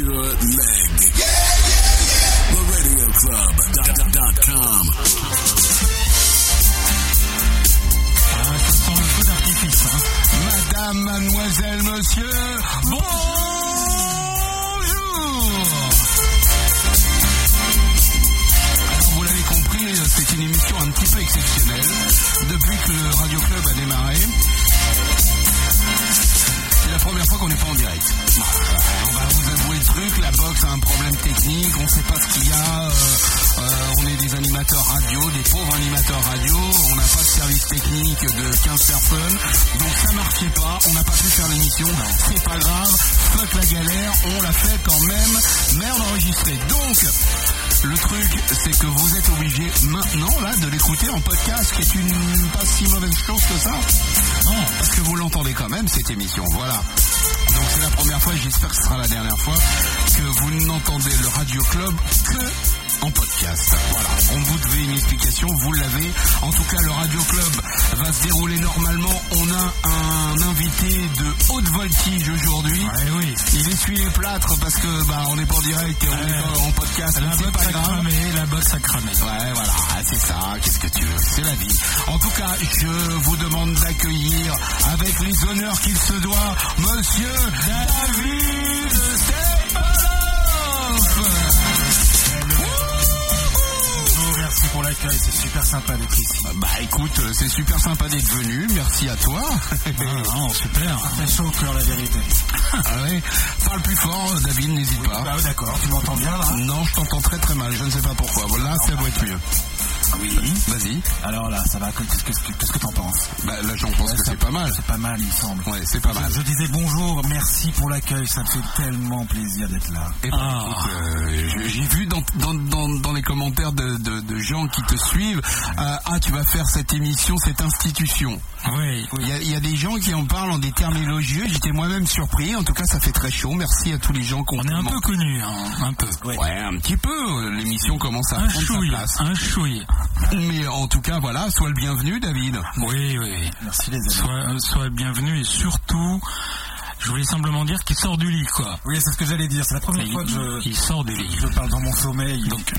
sur Leg. The Radio Club.com. Ah, ça sent le feu d'artifice. Hein. Madame, mademoiselle, monsieur, bonjour Alors vous l'avez compris, c'est une émission un petit peu exceptionnelle. Depuis que le Radio Club a démarré, c'est la première fois qu'on n'est pas en direct. On va vous avouer le truc, la box a un problème technique, on ne sait pas ce qu'il y a, euh, euh, on est des animateurs radio, des pauvres animateurs radio, on n'a pas de service technique de 15 personnes, donc ça marchait pas, on n'a pas pu faire l'émission, c'est pas grave, fuck la galère, on l'a fait quand même, merde enregistrée. Donc, le truc, c'est que vous êtes obligé maintenant là de l'écouter en podcast, qui est une pas si mauvaise chose que ça. Parce que vous l'entendez quand même cette émission. Voilà. Donc c'est la première fois j'espère que ce sera la dernière fois que vous n'entendez le Radio Club que en podcast. Voilà. On vous devait une explication, vous l'avez. En tout cas, le Radio Club va se dérouler normalement. On a un invité de haute voltige aujourd'hui. Ouais, oui. Il essuie les plâtres parce que bah on n'est pas en direct et on est en podcast. La mais c'est box pas a grave. cramé, la box a cramé. Ouais, voilà, c'est ça, qu'est-ce que tu veux, c'est la vie. En tout cas, je vous demande d'accueillir, avec les honneurs qu'il se doit, Monsieur David pour l'accueil, c'est super sympa d'être ici. Bah écoute, euh, c'est super sympa d'être venu, merci à toi. Ah, non, super. C'est chaud au cœur, la vérité. Ah ouais, parle plus fort, David, n'hésite pas. Bah d'accord, tu m'entends bien là Non, je t'entends très très mal, je ne sais pas pourquoi. Voilà, ça doit être mieux. Oui. Vas-y. Alors là, ça va, qu'est-ce que que t'en penses? Bah là, j'en pense Ouais, que c'est pas mal. C'est pas mal, il me semble. Ouais, c'est pas mal. Je, disais bonjour, merci pour l'accueil, ça me fait tellement plaisir d'être là. Eh ben, écoute, euh, j'ai vu dans, dans, dans, dans les commentaires de, de, de gens qui te suivent, euh, ah tu vas faire cette émission, cette institution. Oui, Il y, a, il y a des gens qui en parlent en des termes élogieux, j'étais moi-même surpris, en tout cas ça fait très chaud, merci à tous les gens qui ont On est un peu connus, hein, un peu. Ouais, un petit peu, l'émission commence à Un prendre sa chouille, place. un chouille. Mais en tout cas, voilà, sois le bienvenu David. Oui, oui. Merci les amis. Sois, sois bienvenu et surtout, je voulais simplement dire qu'il sort du lit, quoi. Oui, c'est ce que j'allais dire. C'est la première fois que je, il sort du lit. je parle dans mon sommeil. Donc,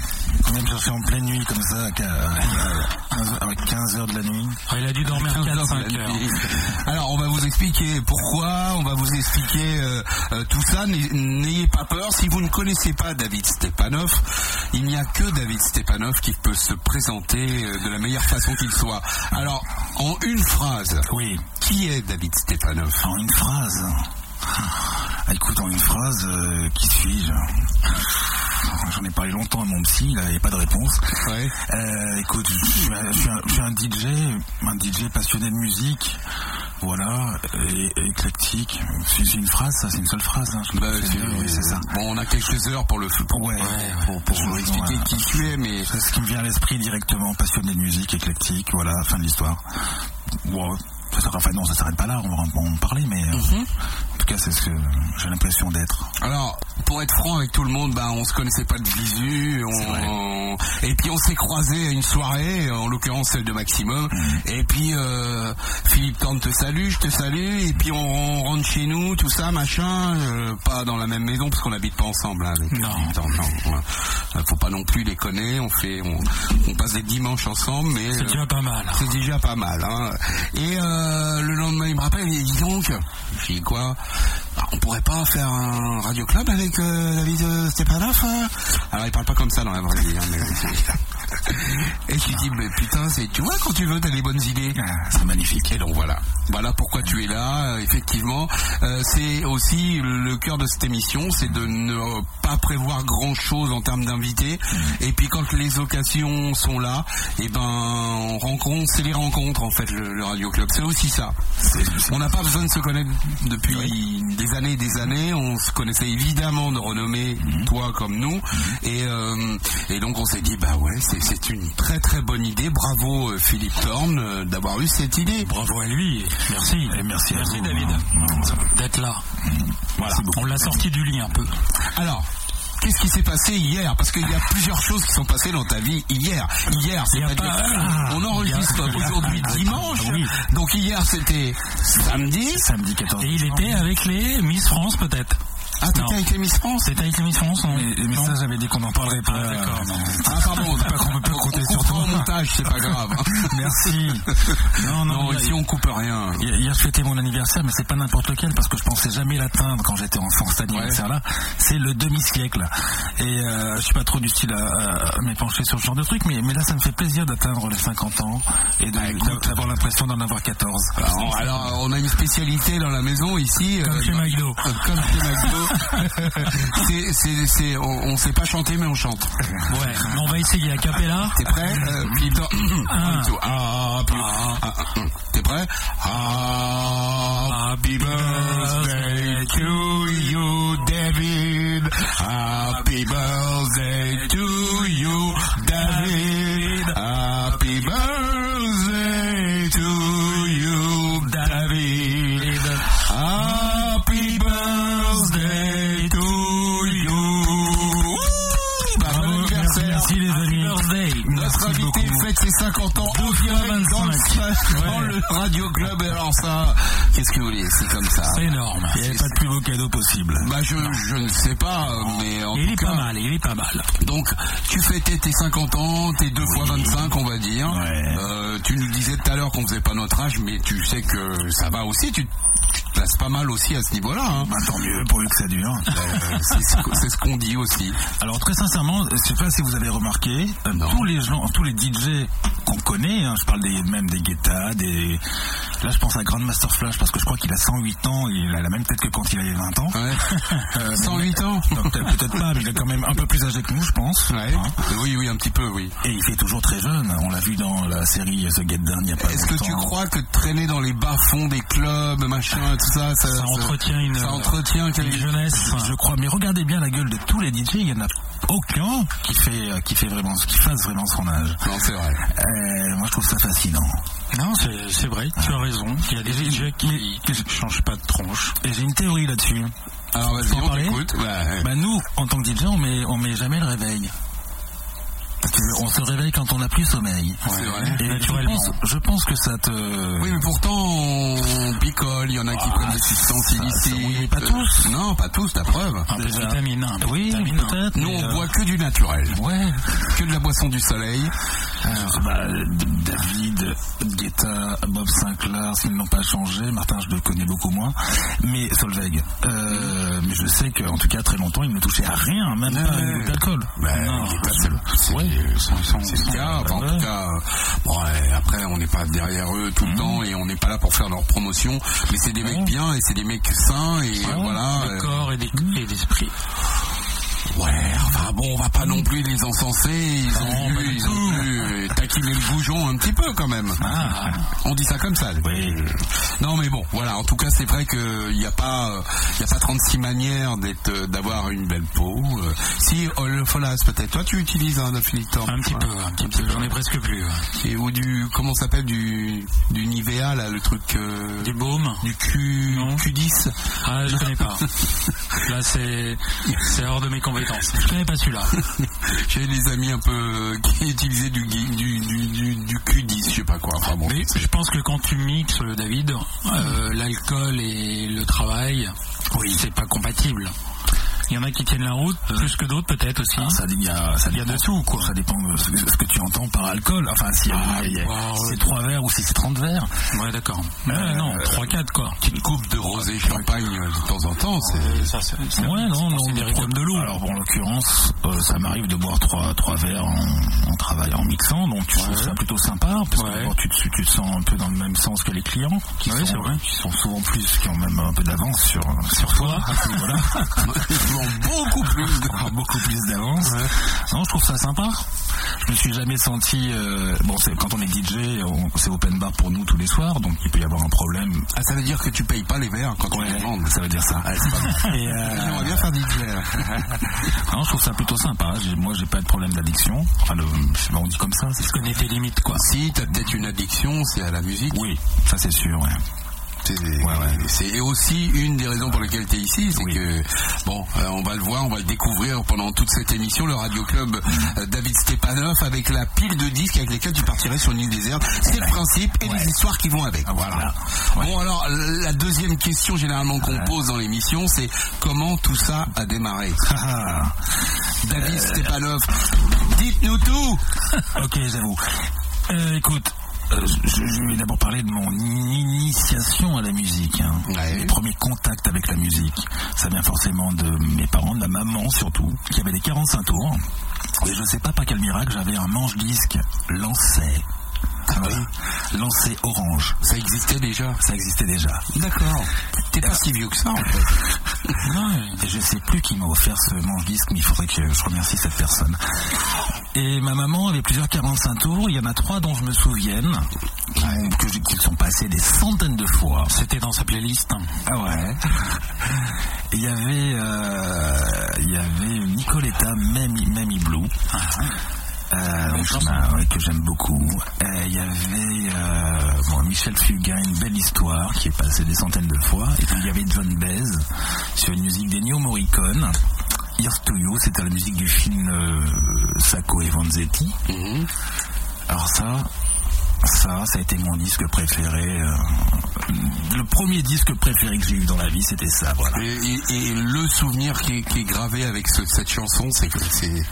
on vient me chercher en pleine nuit comme ça, à 15 heures de la nuit. Ah, Il a dû dormir 4-5 heures. Alors on va vous expliquer pourquoi, on va vous expliquer euh, euh, tout ça. N'ay- N'ayez pas peur. Si vous ne connaissez pas David Stepanov, il n'y a que David Stepanov qui peut se présenter euh, de la meilleure façon qu'il soit. Alors en une phrase, Oui, qui est David Stepanov? En une phrase. Ah, écoute, en une phrase, euh, qui suis-je? J'en ai parlé longtemps à mon psy, il a pas de réponse. Ouais. Euh, écoute, je suis, un, je suis un- je suis un DJ, un DJ passionné de musique, voilà, et, et éclectique. C'est une phrase, ça, c'est une seule phrase. Hein, je Bah, c'est oui, ça. Bon, on a quelques heures pour le pour, Ouais, pour, pour vous expliquer qui tu es, mais C'est ce qui me vient à l'esprit directement, passionné de musique, éclectique, voilà, fin de l'histoire. Bon, ça s'arrête- enfin non, ça s'arrête pas là, on va en parler, mais euh, Mhm. Tout cas, c'est ce que j'ai l'impression d'être. Alors, pour être franc avec tout le monde, bah, on se connaissait pas de visu, on- et puis on s'est croisés à une soirée, en l'occurrence celle de Maximum, et puis euh, Philippe Thorne te salue, je te salue, et puis on, rentre chez nous, tout ça, machin, euh, pas dans la même maison parce qu'on n'habite pas ensemble. hein, avec Non. Philippe Thorne, non, ouais. Euh, Faut pas non plus connaître, on fait, on, on passe des dimanches ensemble, mais C'est euh, déjà pas mal. c'est déjà pas mal. Hein. Et euh, le lendemain, il me rappelle, il dit donc, je dis quoi? On pourrait pas faire un radio club avec euh, David euh, Stepanov hein Alors il parle pas comme ça dans la vraie vie. hein, mais Et lui dis, mais putain, c'est, tu vois, quand tu veux, t'as des bonnes idées. C'est magnifique. Et donc voilà, voilà pourquoi tu es là. euh, effectivement, Euh, c'est aussi le cœur de cette émission, c'est de ne pas prévoir grand chose en termes d'invités. Et puis quand les occasions sont là, et ben on rencontre, c'est les rencontres en fait le, le radio club. C'est aussi ça. On n'a pas besoin de se connaître depuis des années et des années. On se connaissait évidemment de renommée, toi comme nous. Et, euh, et donc on s'est dit, bah ouais, c'est, c'est une très très bonne idée. Bravo euh, Philippe Thorne euh, d'avoir eu cette idée. Bravo à lui. Merci. Et merci à vous. David ça- d'être là. Voilà. On l'a sorti du lit un peu. Alors, qu'est-ce qui s'est passé hier? Parce qu'il y a plusieurs choses qui sont passées dans ta vie hier. Hier, c'est-à-dire, pas- Ah, on enregistre aujourd'hui Ah, dimanche. oui. Donc hier, c'était samedi. Samedi 14 Et il était avec les Miss France peut-être. Ah, t'étais avec les Miss France C'était avec les Miss France, non? Mais, mais Non. ça, j'avais dit qu'on n'en parlerait pas. Ah, d'accord. Non. Ah, pardon, on peut pas, on peut compter sur toi. montage, c'est pas grave. Merci. Non, non, Non, ici on coupe rien. Hier, je fêtais mon anniversaire, mais c'est pas n'importe lequel parce que je pensais jamais l'atteindre quand j'étais enfant. Cet anniversaire-là, c'est le demi-siècle. Et euh, je suis pas trop du style à, à m'épancher sur ce genre de truc, mais, mais là, ça me fait plaisir d'atteindre les 50 ans et Bah, d'avoir l'impression d'en avoir 14. Alors, alors, on a une spécialité dans la maison ici. Comme euh, chez McDo. Comme chez McDo. c'est, c'est, c'est, on, on sait pas chanter, mais on chante. Ouais, on va essayer à Capella. T'es prêt euh, Ah. Ah, puis- ah, ah, ah. T'es prêt? Happy birthday to you, David. Happy birthday Radio Club. Et alors ça, qu'est-ce que vous voulez C'est comme ça. C'est énorme. Il n'y avait pas de plus beau cadeau possible. Bah je, je ne sais pas, mais en Il tout est cas, pas mal, il est pas mal. donc tu fêtais tes 50 ans, tes 2 fois 25 on va dire. Ouais. Euh, tu nous disais tout à l'heure qu'on faisait pas notre âge, mais tu sais que ça va aussi, tu, places pas mal aussi à ce niveau-là. Hein. Bah, tant mieux, pourvu que ça dure. Euh, c'est ce que- c'est ce qu'on dit aussi. Alors très sincèrement, je sais pas si vous avez remarqué, euh, tous les gens, tous les DJ qu'on connaît, hein, je parle des, même des Guetta, des, là je pense à Grandmaster Flash parce que je crois qu'il a 108 ans, et il a la même tête que quand il avait 20 ans. Ouais. Euh, 108 ans non, peut-être pas, mais il est quand même un peu plus âgé que nous, je pense. Ouais. Hein. Oui, oui, un petit peu, oui. Et il fait toujours très jeune. On l'a vu dans la série The Get Down il y a pas Est-ce que tu crois que traîner dans les bas-fonds des clubs, machin, tout ça, ça, Ça entretient une, ça entretient une jeunesse. Je crois, mais regardez bien la gueule de tous les DJ, il y en a aucun qui fait, euh, qui fait vraiment, qui fasse vraiment son âge. Non, c'est vrai. Euh, moi je trouve ça fascinant. Non, c'est c'est vrai, tu as raison. Il y a des DJ qui ne changent pas de tronche. Et j'ai une théorie là-dessus. Alors vas-y, on parler t'écoute. Ouais. Bah nous, en tant que DJ, on met, on met jamais le réveil. On se réveille quand on n'a plus sommeil. C'est vrai. Et je Naturellement. pense, je pense que ça te... Oui, mais pourtant, on picole, il y en a qui Ah, prennent des substances illicites. oui, mais pas tous. Non, pas tous, la preuve. Un peu de vitamine, un peu de Oui, peut-être. Nous, on euh, boit que du naturel. Ouais. Que de la boisson du soleil. Alors, bah, David, Guetta, Bob Sinclair, s'ils n'ont pas changé, Martin, je le connais beaucoup moins, mais Solveig. Euh, mais je sais qu'en tout cas, très longtemps, il ne touchait à rien, même pas Ouais. goutte d'alcool. Ben, Non, il est pas je- seul. C'est Ouais, c'est le cas. En tout cas, euh, bon, après, on n'est pas derrière eux tout le temps et on n'est pas là pour faire leur promotion. Mais c'est des mecs Ouais. bien et c'est des mecs sains et voilà. De euh, corps et d'esprit. Ouais, enfin bon, on va pas non plus les encenser. Ils ont Non, dû, du ils ont taquiner le goujon un petit peu quand même. Ah. On dit ça comme ça. Oui. Non mais bon, voilà. En tout cas, c'est vrai qu'il n'y a pas, il a pas 36 manières d'être, euh, d'avoir une belle peau. Euh, si oh, le folas peut-être. Toi, tu utilises un affinitor Un petit peu, un petit peu. J'en ai presque plus. Et ou du, comment ça s'appelle du, du Nivea là, le truc euh, Du baume. du Q, Non. Q10. Ah, je connais pas. Là, c'est c'est hors de mes Je connais pas celui-là. J'ai des amis un peu euh, qui utilisaient du, du, du, du, du Q10, je sais pas quoi. Enfin bon. Mais je pense que quand tu mixes, euh, David, euh, l'alcool et le travail, oui, c'est pas compatible. Il y en a qui tiennent la route, plus que d'autres peut-être aussi. Ah, ça, il y a, ça Il y a dépend- de tout, quoi. Ça dépend de ce, ce que tu entends par alcool. Enfin, si Ah, wow, si c'est 3 verres ou si c'est 30 verres. Ouais, d'accord. Ouais, Euh, non, 3-4 quoi. Petite coupe de rosé champagne euh, de temps en temps, c'est. Ça, c'est c'est- Ouais, non, c'est non. trop- comme de l'eau. Alors, en l'occurrence, euh, ça m'arrive de boire 3, trois verres en, en travaillant, en mixant. Donc, tu trouves ça plutôt sympa. Parce que tu, te- tu te sens un peu dans le même sens que les clients. Qui, sont, c'est vrai. qui sont souvent plus, qui ont même un peu d'avance sur, sur toi. à ce niveau-là. Beaucoup plus. beaucoup plus d'avance. Non, je trouve ça sympa. Je me suis jamais senti. euh, bon, c'est quand on est DJ, on- c'est open bar pour nous tous les soirs, donc il peut y avoir un problème. Ah, ça veut dire que tu payes pas les verres quand on les demande. ça veut dire ça. Mal. Et, euh, J'aimerais bien faire DJ. non, je trouve ça plutôt sympa. Moi, j'ai pas de problème d'addiction. Enfin, le, je sais pas, on dit comme ça. c'est- Tu connais tes limites quoi. Si t'as peut-être une addiction, c'est à la musique. Oui, ça c'est sûr. Ouais. C'est aussi une des raisons pour lesquelles tu es ici, c'est que bon, euh, on va le voir, on va le découvrir pendant toute cette émission, le Radio Club euh, David Stepanov avec la pile de disques avec lesquels tu partirais sur une île déserte. C'est le principe et les histoires qui vont avec. Voilà. Bon alors la deuxième question généralement qu'on pose dans l'émission, c'est comment tout ça a démarré? David Stepanov, dites-nous tout. ok, j'avoue. Euh, écoute, euh, je, vais d'abord parler de mon initiation à la musique. Hein. Ouais. premiers contacts avec la musique. Ça vient forcément de mes parents, de ma maman surtout, qui avait des 45 tours. Et je ne sais pas par quel miracle, j'avais un manche-disque lancé ah Lancé orange. Ça existait déjà Ça existait déjà. D'accord. T'es pas si vieux que ça en fait. non, je sais plus qui m'a offert ce manche-disque, mais il faudrait que je remercie cette personne. Et ma maman avait plusieurs 45 tours. Il y en a trois dont je me souvienne, qui, sont passés des centaines de fois. C'était dans sa playlist. Ah ouais. Il y avait, euh, il y avait Nicoletta, Mamie, Blue. Ah. Euh, que j'aime beaucoup. Euh, il y avait euh, Michel Fugain, une belle histoire qui est passée des centaines de fois. Et puis il y avait John Bez sur une musique d'Ennio Morricone. Here's to You, c'était la musique du film Sacco et Vanzetti. Mhm. Alors ça, ça, ça a été mon disque préféré. le premier disque préféré que j'ai eu dans la vie, c'était ça. Voilà. Et, le souvenir qui est, gravé avec cette chanson, c'est que c'est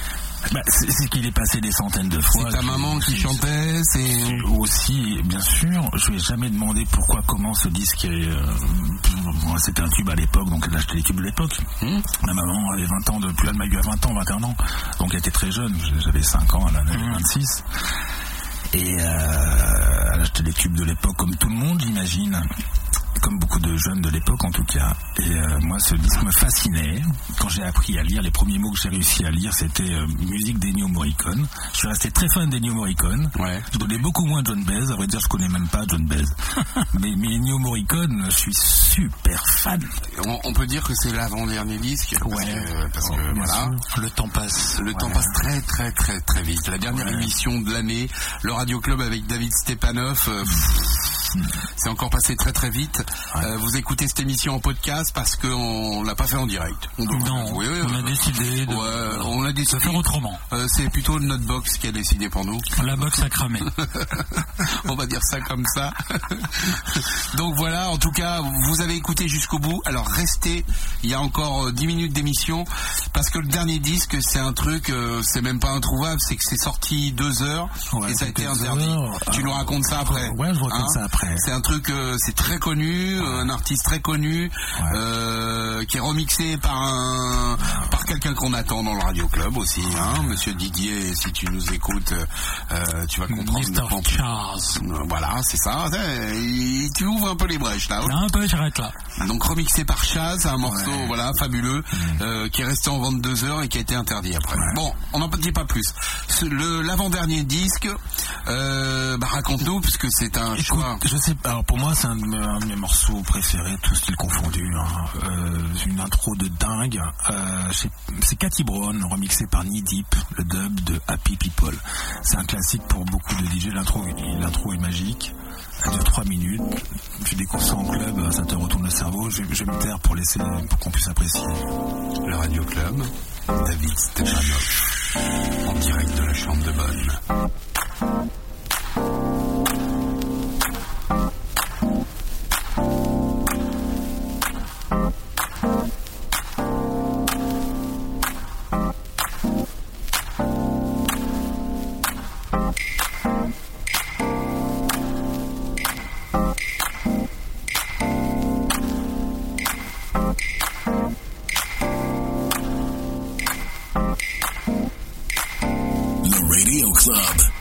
bah, c'est qu'il est passé des centaines de fois. C'est ta maman qui chantait, c'est aussi, bien sûr. Je lui ai jamais demandé pourquoi, comment ce disque. Est, euh, c'était un tube à l'époque, donc elle a acheté les tubes de l'époque. Hmm. Ma maman avait 20 ans de plus, elle m'a eu à 20 ans, 21 ans, donc elle était très jeune. J'avais 5 ans, elle en avait 26. Hmm. Et euh, elle a acheté les tubes de l'époque comme tout le monde, j'imagine jeunes de l'époque en tout cas. Et euh, moi, ce disque me fascinait. Quand j'ai appris à lire, les premiers mots que j'ai réussi à lire, c'était euh, musique d'Ennio Morricone. Je suis resté très fan d'Ennio Morricone. Ouais. Je connais beaucoup moins John Baez. À vrai dire, je connais même pas John Baez. mais, mais Ennio Morricone, je suis super fan. On, peut dire que c'est l'avant-dernier disque. Ouais. Parce que, voilà. Le temps passe. Le temps passe très, très, très, très vite. La dernière émission de l'année, le Radio Club avec David Stepanov. Euh, c'est encore passé très très vite. Euh, vous écoutez cette émission en podcast parce qu'on l'a pas fait en direct. On non, on a décidé de, on a décidé faire autrement. Euh, c'est plutôt notre box qui a décidé pour nous. La box a cramé. on va dire ça comme ça. Donc voilà, en tout cas, vous avez écouté jusqu'au bout. Alors restez, il y a encore 10 euh, minutes d'émission parce que le dernier disque, c'est un truc, c'est même pas introuvable, c'est que c'est sorti deux heures et ça a été interdit. tu nous racontes ça après. Ouais, je raconte hein ça après. C'est un truc, c'est très connu un artiste très connu, euh, qui est remixé par un par quelqu'un qu'on attend dans le Radio Club aussi, hein, Monsieur Didier. Si tu nous écoutes, euh, tu vas comprendre. Mr. Charles. Voilà, c'est ça. tu ouvres un peu les brèches là. Un peu, j'arrête là. Donc remixé par Chaz, un morceau voilà fabuleux mm. euh, qui est resté en vente deux heures et qui a été interdit après. Bon, on n'en dit pas plus. L'avant-dernier disque, bah, raconte-nous puisque c'est un choix. Je sais. Alors pour moi, c'est un, de mes morceaux préféré, tout style confondu. Hein. Euh, une intro de dingue. Euh, c'est Cathy Brown, remixé par Knee Deep, le dub de Happy People. C'est un classique pour beaucoup de DJ. L'intro, l'intro est magique. Elle dure 3 minutes. Tu découvres ça en club, ça te retourne le cerveau. Je, vais me taire pour laisser, pour qu'on puisse apprécier. Le Radio Club, David Stepanov, en direct de la chambre de bonne. Club.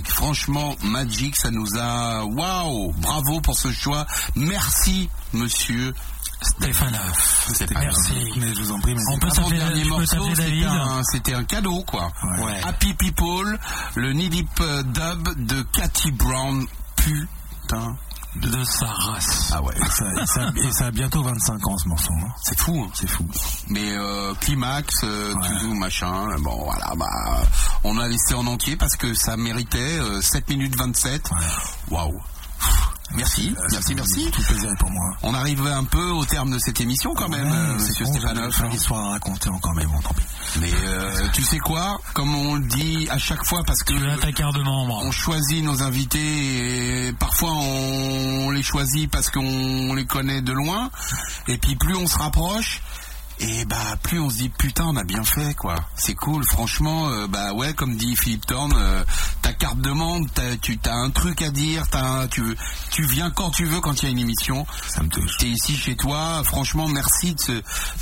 Magic. Franchement, Magic, ça nous a... Waouh Bravo pour ce choix. Merci, monsieur. Pas Merci. Mais je vous en prie, mais On peut s'appeler dernier morceau, c'était un, cadeau, quoi. Ouais. Happy People, le Deep euh, Dub de Cathy Brown. Putain. De sa race. Ah ouais, Et ça, et ça- et ça a bientôt 25 ans ce morceau. hein. c'est fou. hein. C'est fou. Mais euh, climax, euh, Ouais. tout machin, bon voilà, bah on a laissé en entier parce que ça méritait euh, 7 minutes 27. Waouh. Merci, merci, merci. Tout plaisir est pour moi. On arrive un peu au terme de cette émission quand même, Ouais, euh, c'est monsieur con, Stéphanoff. J'ai une histoire à raconter encore, mais bon, tant pis. Mais euh, tu sais quoi? Comme on le dit à chaque fois, parce que Tu as ta carte de membre. on choisit nos invités et parfois on les choisit parce qu'on les connaît de loin. Et puis plus on se rapproche, et bah plus on se dit putain on a bien fait quoi. C'est cool, franchement. euh, bah ouais, comme dit Philippe Thorne, euh, ta carte de membre, t'as, tu as un truc à dire, tu tu viens quand tu veux quand il y a une émission. Ça me touche. T'es ici chez toi, franchement merci de ce,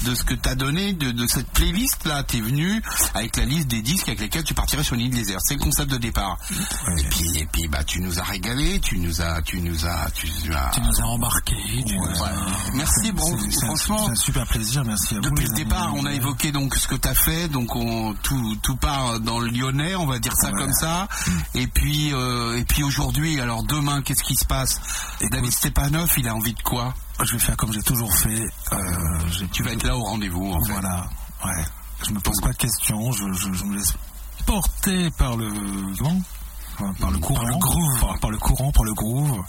de ce que t'as donné, de, de cette playlist là, t'es venu avec la liste des disques avec lesquels tu partirais sur l'île désert. C'est le concept de départ. Ouais. Et puis, et puis bah tu nous as régalé, tu nous as, tu nous as, tu nous as. Tu nous as embarqués. tu Ouais. nous as- Ouais. Merci, bon, C'est- c'est un- franchement. C'est un super plaisir, merci à vous. Depuis le départ, on a évoqué donc ce que tu as fait, donc on, tout, tout part dans le Lyonnais, on va dire ça comme ça. Et puis, euh, et puis aujourd'hui, alors demain, qu'est-ce qui se passe? Et David Stepanov, il a envie de quoi? Je vais faire comme j'ai toujours fait. Euh, Tu vas être là au rendez-vous, en fait. Voilà, ouais. Je me pose pas de questions, je, je, je me laisse porter par le vent, enfin, par le courant, le groove. par, par le courant, par le groove.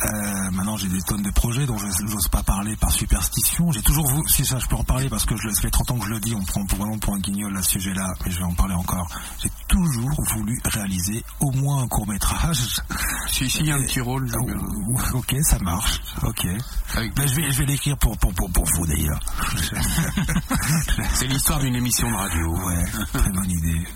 Euh, maintenant, j'ai des tonnes de projets dont je n'ose pas parler par superstition. J'ai toujours voulu, si ça je peux en parler parce que je, ça fait 30 ans que je le dis, on prend vraiment pour un guignol à ce sujet-là, mais je vais en parler encore. J'ai toujours voulu réaliser au moins un court-métrage. Si, si, il y a un petit rôle. Euh, ok, ça marche. Ok. Avec- Mais je vais, je vais l'écrire pour, pour, pour, pour vous d'ailleurs. C'est l'histoire d'une émission de radio. Ouais, très bonne idée.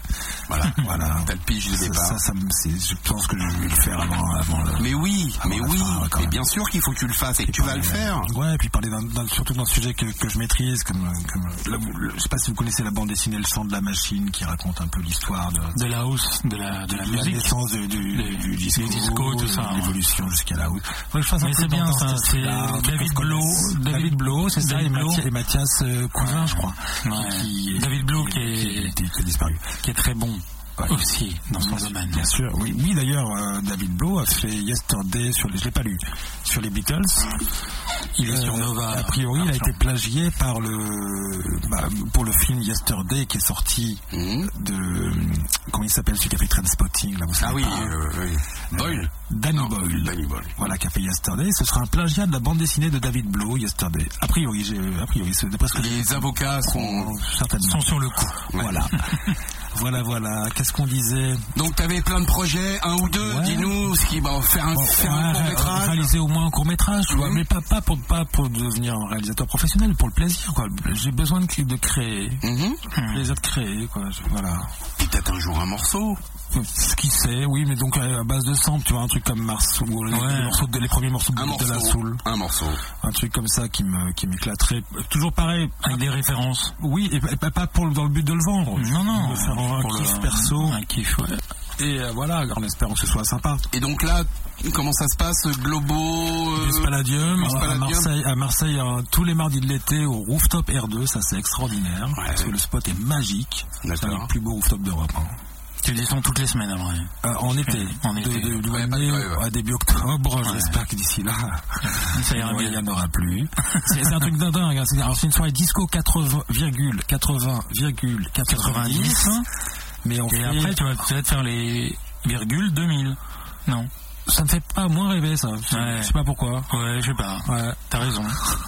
Voilà. Voilà. T'as le pitch de Ça, départ. ça, ça je pense que je vais le faire avant, avant le. Mais oui, Avant mais oui, fin, ouais, mais même. bien sûr qu'il faut que tu le fasses et que tu vas le faire. Ouais, et puis parler d'un- d'un- surtout d'un sujet que, que je maîtrise, comme, comme la- le- je sais pas si vous connaissez la bande dessinée Le chant de la machine, qui raconte un peu l'histoire de, De la house, de la, de la la musique. naissance du, disco, discos, tout ça, hein. l'évolution jusqu'à là. Faudrait que je fasse un Mais peu c'est bien, ça, c'est David qu'on se Blo, connaisse. David- David Blo, c'est ça, et. Mathias, et Mathias euh, Cousin, je crois. Ouais. Qui- David Blo qui est- qui, qui a disparu. qui est très bon Ouais. aussi dans son domaine. Bien sûr, oui. Oui, d'ailleurs, euh, David Blow a fait Yesterday sur les, je l'ai pas lu, sur les Beatles. Il est sur Euh, Nova. A priori, il a été plagié par le, bah, pour le film Yesterday qui est sorti Mhm. de, comment il s'appelle celui qui a fait Trainspotting, là, vous savez Ah oui, pas. euh, oui. Boyle. Danny Non, Boyle. Danny Boyle. Voilà, qui a fait Yesterday. Ce sera un plagiat de la bande dessinée de David Blow, Yesterday. A priori, j'ai, a priori, c'est d'après ce que Les avocats sont. sont sur le coup. Voilà. voilà, voilà. Qu'est-ce qu'on disait? Donc t'avais plein de projets, un ou deux, Ouais. dis-nous ce qui va faire un, Bon, faire un ré- court métrage. réaliser au moins un court métrage, tu vois, Mhm. mais pas, pas pour pas pour devenir un réalisateur professionnel, pour le plaisir, quoi. J'ai besoin de, de créer, le plaisir de créer, quoi. Voilà. Peut-être un jour un morceau. Ce qui sait, oui, mais donc euh, à base de sample, tu vois, un truc comme Mars ou les, Ouais. les morceaux de- les premiers morceaux de, Un de la soul, Un morceau. un truc comme ça qui me qui m'éclaterait. Toujours pareil, Avec des références. oui, et, pas- pas pour dans le but de le vendre. Non, non. de faire un kiff le- perso. Un kiff, ouais. Et euh, voilà, en espérant que ce soit sympa. Et donc là, comment ça se passe Globo euh, à. Marseille, à Marseille euh, tous les mardis de l'été au rooftop R2, ça c'est extraordinaire, parce que le spot est magique, c'est le plus beau rooftop d'Europe. hein. Tu descends toutes les semaines, alors. ouais. Euh, en été, En été. de, Ouais, mai à début octobre, j'espère que d'ici là, Ça ira ouais, il bien. n'y en aura plus. c'est un truc dingue, hein. c'est alors, c'est une soirée disco 80,80,90, 90. mais on Et fait, après, tu vas peut-être faire les virgules 2000. Non. Ça ne fait pas moins rêver ça, je Ouais. je sais pas pourquoi. Ouais, je sais pas. Ouais, T'as raison.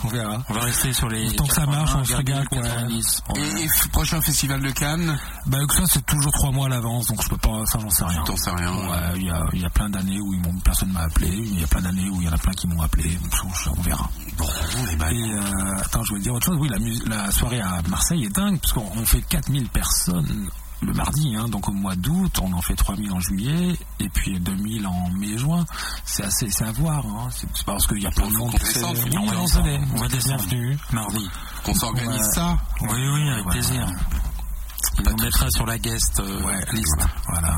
on verra. On va rester sur les. Tant que ça marche, on se régale, quoi. 90. Et, prochain festival de Cannes, Bah ça c'est toujours trois mois à l'avance, donc je peux pas, ça j'en sais rien. t'en sais rien. Ouais, il y a, il y a plein d'années où ils m'ont, personne m'a appelé, il y a plein d'années où il y en a plein qui m'ont appelé, on, on verra. Bon, et ben, Et euh, attends, je voulais dire autre chose, oui, la, mus- la soirée à Marseille est dingue, parce qu'on on fait 4000 personnes le mardi, hein, donc au mois d'août, on en fait 3000 en juillet, et puis 2000 en mai-juin. C'est assez, c'est à voir. Hein. C'est pas parce qu'il y a plein de monde. c'est- faut on va descendre. On va. Bienvenue. Mardi. Qu'on s'organise Ouais. ça. Oui, oui, avec Ouais. plaisir. Il nous mettra sur la guest euh, Ouais, list. Voilà.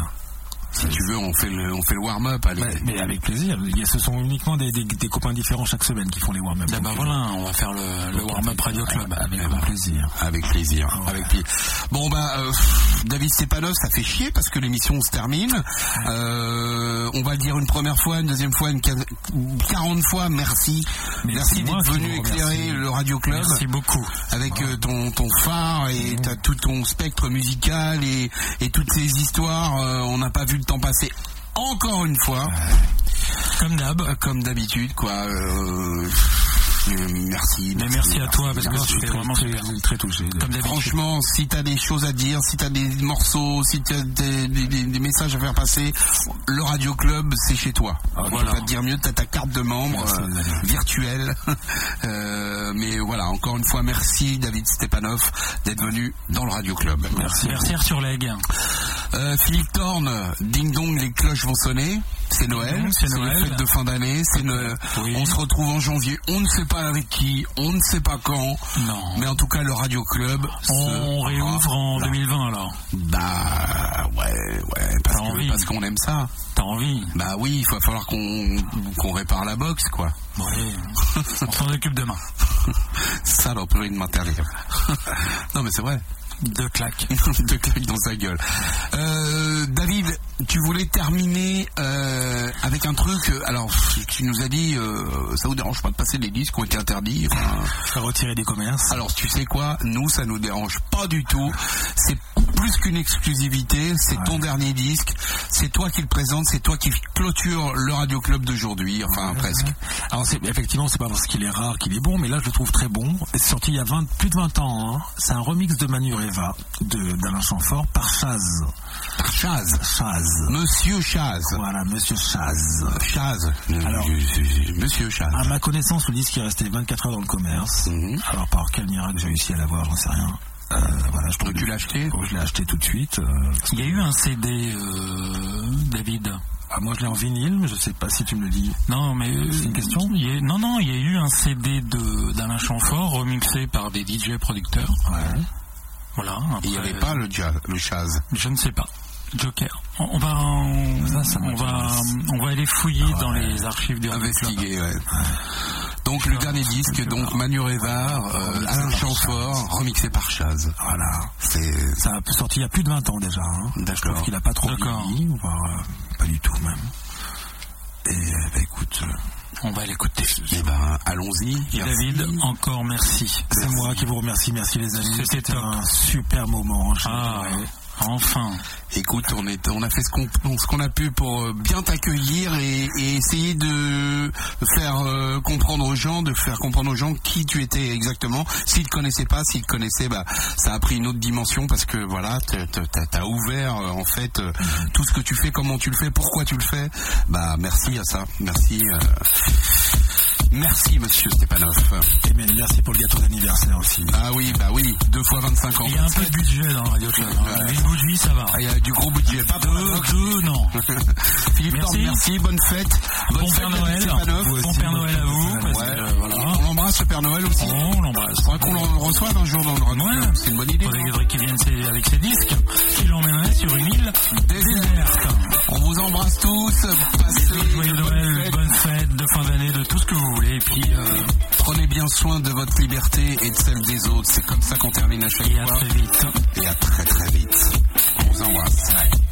Si tu veux, on fait le, on fait le warm-up. Mais avec plaisir. Ce sont uniquement des, des, des copains différents chaque semaine qui font les warm-up. Ah bah voilà, on va faire le, le warm-up Radio Club. Avec Eh ben, plaisir. Avec plaisir, avec plaisir. Bon bah euh, David Stepanov, ça fait chier parce que l'émission se termine. Euh, on va le dire une première fois, une deuxième fois, une quar- 40 fois. Merci, merci d'être venu éclairer le Radio Club Merci beaucoup. avec euh, ton ton phare et t'as tout ton spectre musical et et toutes ces histoires. euh, on n'a pas vu le temps passer. Encore une fois, Comme d'hab. euh, comme d'habitude, quoi. euh, merci, Mais merci à toi, parce que Merci. c'était vraiment très, touché. Franchement, si t'as des choses à dire, si t'as des morceaux, si t'as des, des, messages à faire passer, le Radio Club, c'est chez toi. Je voilà. peux pas te dire mieux, t'as ta carte de membre euh, virtuelle. Euh, mais voilà, encore une fois, merci David Stepanov d'être venu dans le Radio Club. Merci. Merci Arthur Legge. Euh, Philippe Thorne, ding dong, les cloches vont sonner. C'est Noël, c'est Noël. les fêtes de fin d'année. C'est Oui. On se retrouve en janvier. On ne sait pas avec qui, on ne sait pas quand. Non. Mais en tout cas, le Radio Club. On réouvre en Voilà. 2020 alors. Bah ouais, ouais, parce que- parce qu'on aime ça. T'as envie Bah oui, il va falloir qu'on qu'on répare la box, quoi. Oui. On s'en occupe demain. Saloperie de matériel. non mais c'est vrai. Deux claques. Deux claques dans sa gueule. Euh, David, tu voulais terminer euh, avec un truc. euh, Alors, tu nous as dit, euh, ça vous dérange pas de passer des disques qui ont été interdits. enfin, Faire retirer des commerces. Alors tu sais quoi, nous ça nous dérange pas du tout. C'est plus qu'une exclusivité, c'est ton dernier disque, c'est toi qui le présente, c'est toi qui clôture le Radio Club d'aujourd'hui, enfin presque. Alors c'est, effectivement, c'est pas parce qu'il est rare qu'il est bon, mais là je le trouve très bon. C'est sorti il y a 20, plus de 20 ans. hein. C'est un remix de Manu Reva de, d'Alain Chamfort par Chaz. Chaz, Chaz. Monsieur Chaz, Voilà, Monsieur Chaz. Chaz, Alors- Monsieur Chaz. À ma connaissance, le disque est resté 24 heures dans le commerce. Mhm. Alors par quel miracle j'ai réussi à l'avoir, j'en sais rien. Euh, voilà, je Donc tu l'as acheté Je l'ai acheté tout de suite. euh, Il y a eu un CD, euh, David. ah, moi je l'ai en vinyle, mais je sais pas si tu me le dis. Non, mais C'est une question il y a- Non, non, il y a eu un CD de d'Alain Chamfort remixé par des DJ producteurs. Ouais. Voilà. Il n'y avait pas le, jazz, le Chaz. Je ne sais pas. Joker. On va, on, Ça, ça on va, on va aller fouiller dans les archives du ouais. Donc le dernier disque, donc Manu Reva, euh, Alain Chamfort, remixé par Chaz. Voilà. C'est Ça a sorti il y a plus de 20 ans déjà. Hein. D'accord. Je trouve qu'il a pas trop vieilli, voire euh, pas du tout même. Et euh, bah, écoute, euh, On va l'écouter. Eh ben, allons-y. David, encore merci. c'est moi qui vous remercie. Merci les amis. C'était C'était un super moment. J'ai Ah, adoré. Enfin. Écoute, on, est, on a fait ce qu'on ce qu'on a pu pour euh, bien t'accueillir et, et essayer de faire euh, comprendre aux gens, de faire comprendre aux gens qui tu étais exactement. S'ils te connaissaient pas, s'ils te connaissaient, bah, ça a pris une autre dimension parce que voilà, t'as- t'as ouvert euh, en fait euh, tout ce que tu fais, comment tu le fais, pourquoi tu le fais. Bah, merci à ça. Merci. Merci, monsieur Stepanov. Et bien, merci pour le gâteau d'anniversaire aussi. Ah oui, bah oui, deux fois 25 ans. Il y a un peu de budget dans Radio Club. hein. Ouais. Une bougie, ça va. Ah, il y a du gros budget. Pas Deux, deux, non. Philippe Merci. Thorne, merci, bonne fête. Bonne Bon fête, Père Noël. Bon Père Noël à vous. Ouais. euh, voilà. On l'embrasse, le Père Noël aussi. On l'embrasse. Faudrait qu'on le reçoive un jour dans le Ouais. Club. C'est une bonne idée. Faudrait faudrait qu'il vienne avec ses disques, qu'il l'emmènerait sur une île déserte. On vous embrasse tous. Passez Joyeux Noël, Prenez bien soin de votre liberté et de celle des autres. C'est comme ça qu'on termine à chaque et à fois. très vite. Et à très très vite. On vous embrasse.